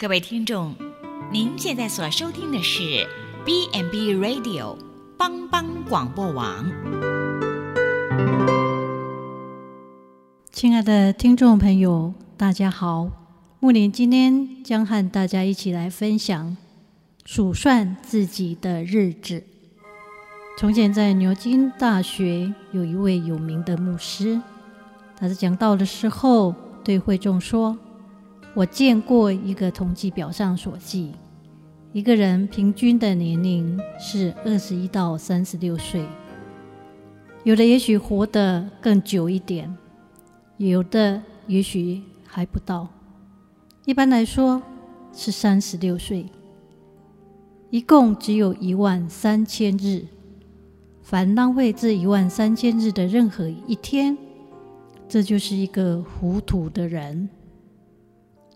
各位听众，您现在所收听的是 B n B Radio 帮帮广播网。亲爱的听众朋友，大家好，木林今天将和大家一起来分享数算自己的日子。从前在牛津大学有一位有名的牧师，他在讲道的时候对会众说。我见过一个统计表上所记，一个人平均的年龄是二十一到三十六岁，有的也许活得更久一点，有的也许还不到。一般来说是三十六岁，一共只有一万三千日。凡浪费这一万三千日的任何一天，这就是一个糊涂的人。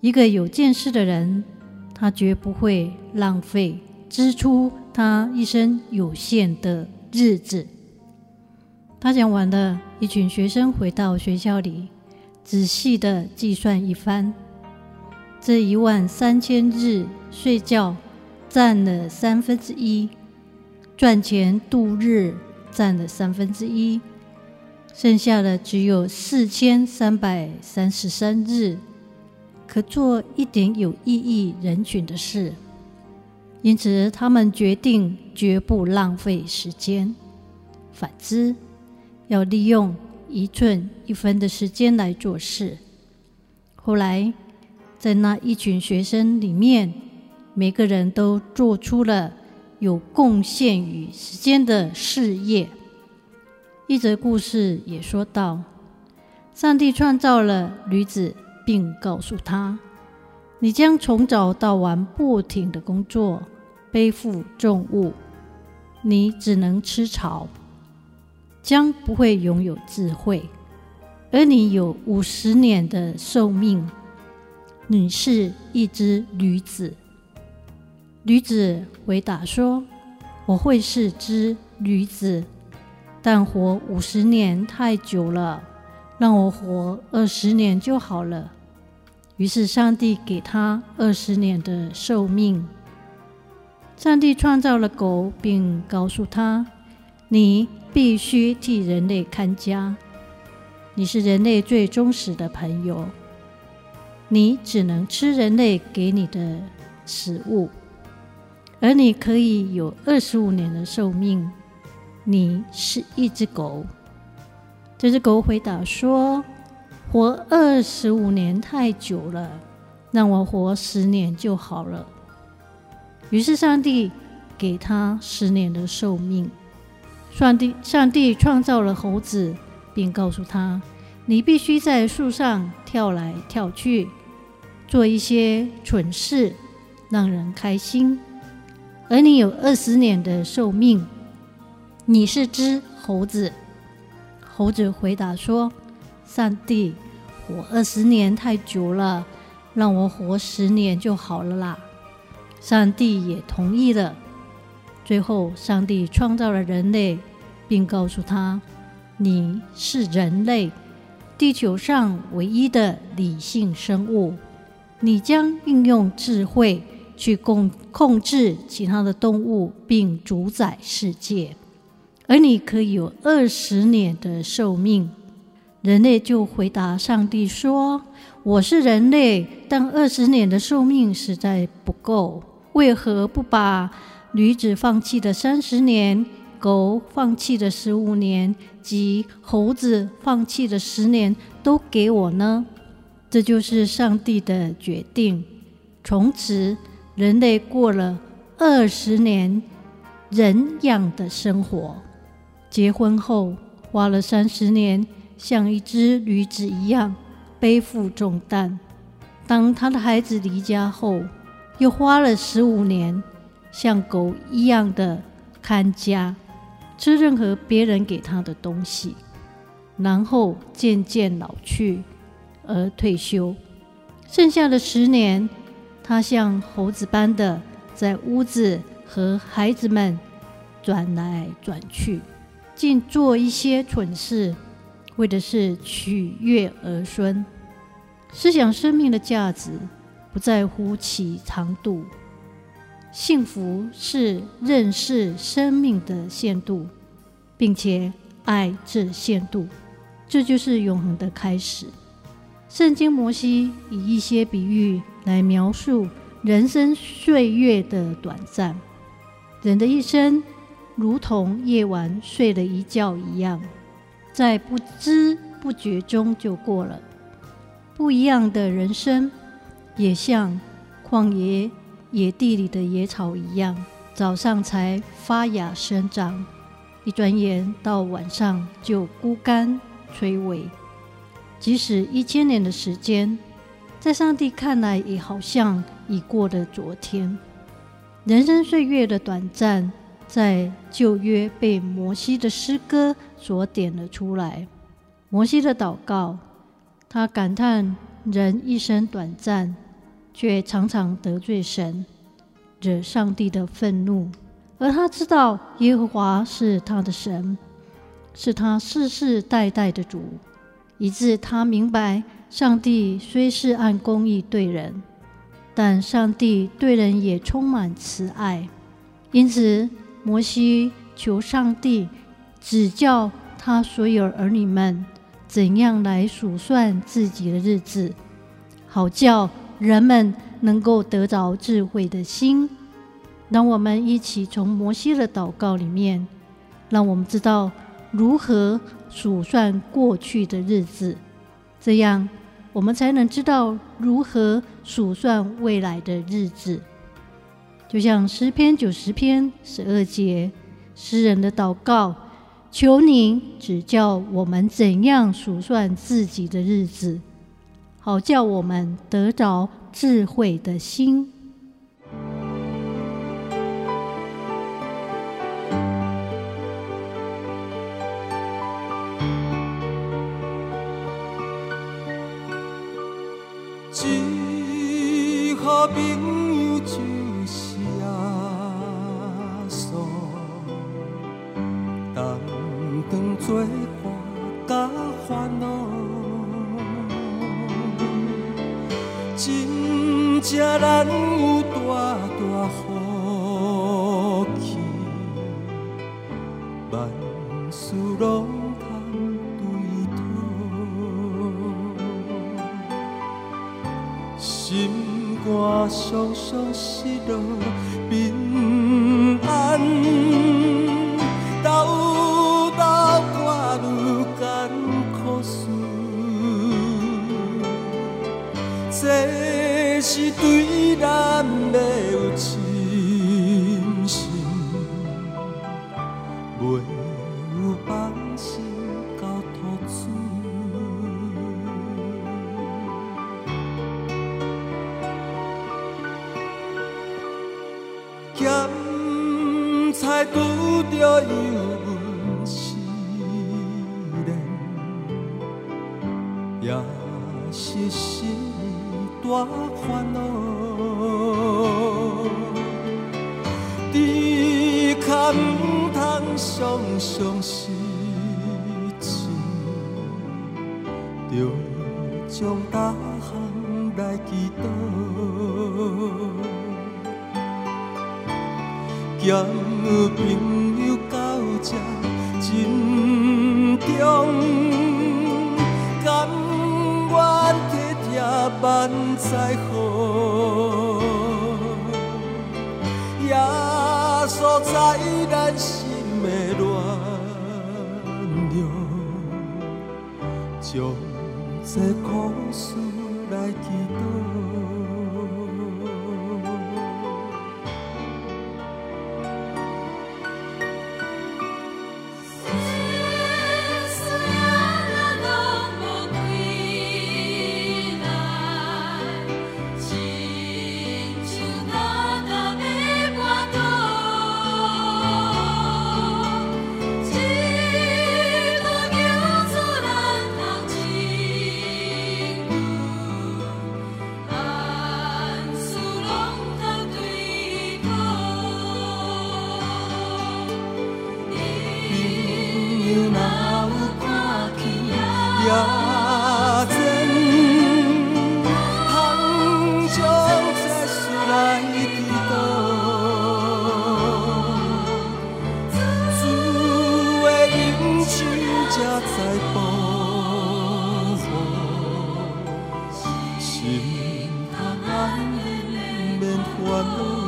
一个有见识的人，他绝不会浪费支出他一生有限的日子。他讲完了，一群学生回到学校里，仔细地计算一番。这一万三千日睡觉占了三分之一，赚钱度日占了三分之一，剩下的只有四千三百三十三日。可做一点有意义人群的事，因此他们决定绝不浪费时间。反之，要利用一寸一分的时间来做事。后来，在那一群学生里面，每个人都做出了有贡献与时间的事业。一则故事也说到，上帝创造了女子。并告诉他：“你将从早到晚不停的工作，背负重物，你只能吃草，将不会拥有智慧。而你有五十年的寿命，你是一只驴子。”驴子回答说：“我会是只驴子，但活五十年太久了。”让我活二十年就好了。于是上帝给他二十年的寿命。上帝创造了狗，并告诉他：“你必须替人类看家。你是人类最忠实的朋友。你只能吃人类给你的食物，而你可以有二十五年的寿命。你是一只狗。”这只狗回答说：“活二十五年太久了，让我活十年就好了。”于是上帝给他十年的寿命。上帝上帝创造了猴子，并告诉他：“你必须在树上跳来跳去，做一些蠢事，让人开心。而你有二十年的寿命，你是只猴子。”猴子回答说：“上帝，活二十年太久了，让我活十年就好了啦。”上帝也同意了。最后，上帝创造了人类，并告诉他：“你是人类，地球上唯一的理性生物。你将运用智慧去控控制其他的动物，并主宰世界。”而你可以有二十年的寿命。人类就回答上帝说：“我是人类，但二十年的寿命实在不够。为何不把女子放弃的三十年、狗放弃的十五年及猴子放弃的十年都给我呢？”这就是上帝的决定。从此，人类过了二十年人样的生活。结婚后花了三十年，像一只驴子一样背负重担；当他的孩子离家后，又花了十五年，像狗一样的看家，吃任何别人给他的东西，然后渐渐老去而退休。剩下的十年，他像猴子般的在屋子和孩子们转来转去。尽做一些蠢事，为的是取悦儿孙。思想生命的价值，不在乎其长度。幸福是认识生命的限度，并且爱这限度，这就是永恒的开始。圣经摩西以一些比喻来描述人生岁月的短暂。人的一生如同夜晚睡了一觉一样，在不知不觉中就过了。不一样的人生，也像旷野。野地里的野草一样，早上才发芽生长，一转眼到晚上就枯干垂萎。即使一千年的时间，在上帝看来也好像已过了昨天。人生岁月的短暂，在旧约被摩西的诗歌所点了出来。摩西的祷告，他感叹人一生短暂。却常常得罪神，惹上帝的愤怒。而他知道耶和华是他的神，是他世世代代的主，以致他明白，上帝虽是按公义对人，但上帝对人也充满慈爱。因此，摩西求上帝指教他所有儿女们怎样来数算自己的日子，好叫。人们能够得着智慧的心，让我们一起从摩西的祷告里面，让我们知道如何数算过去的日子，这样我们才能知道如何数算未来的日子。就像诗篇九十篇十二节，诗人的祷告：求您指教我们怎样数算自己的日子。好叫我们得着智慧的心。最好朋心肝常常失落咸菜拄着油温试炼，也是心。大烦恼，只可唔通常常失志，着将大项来祈祷，交朋友到这真重，甘愿。万载好，耶稣在咱心的暖流，将这苦人生，倘将这事来，只，心坎难免免烦恼。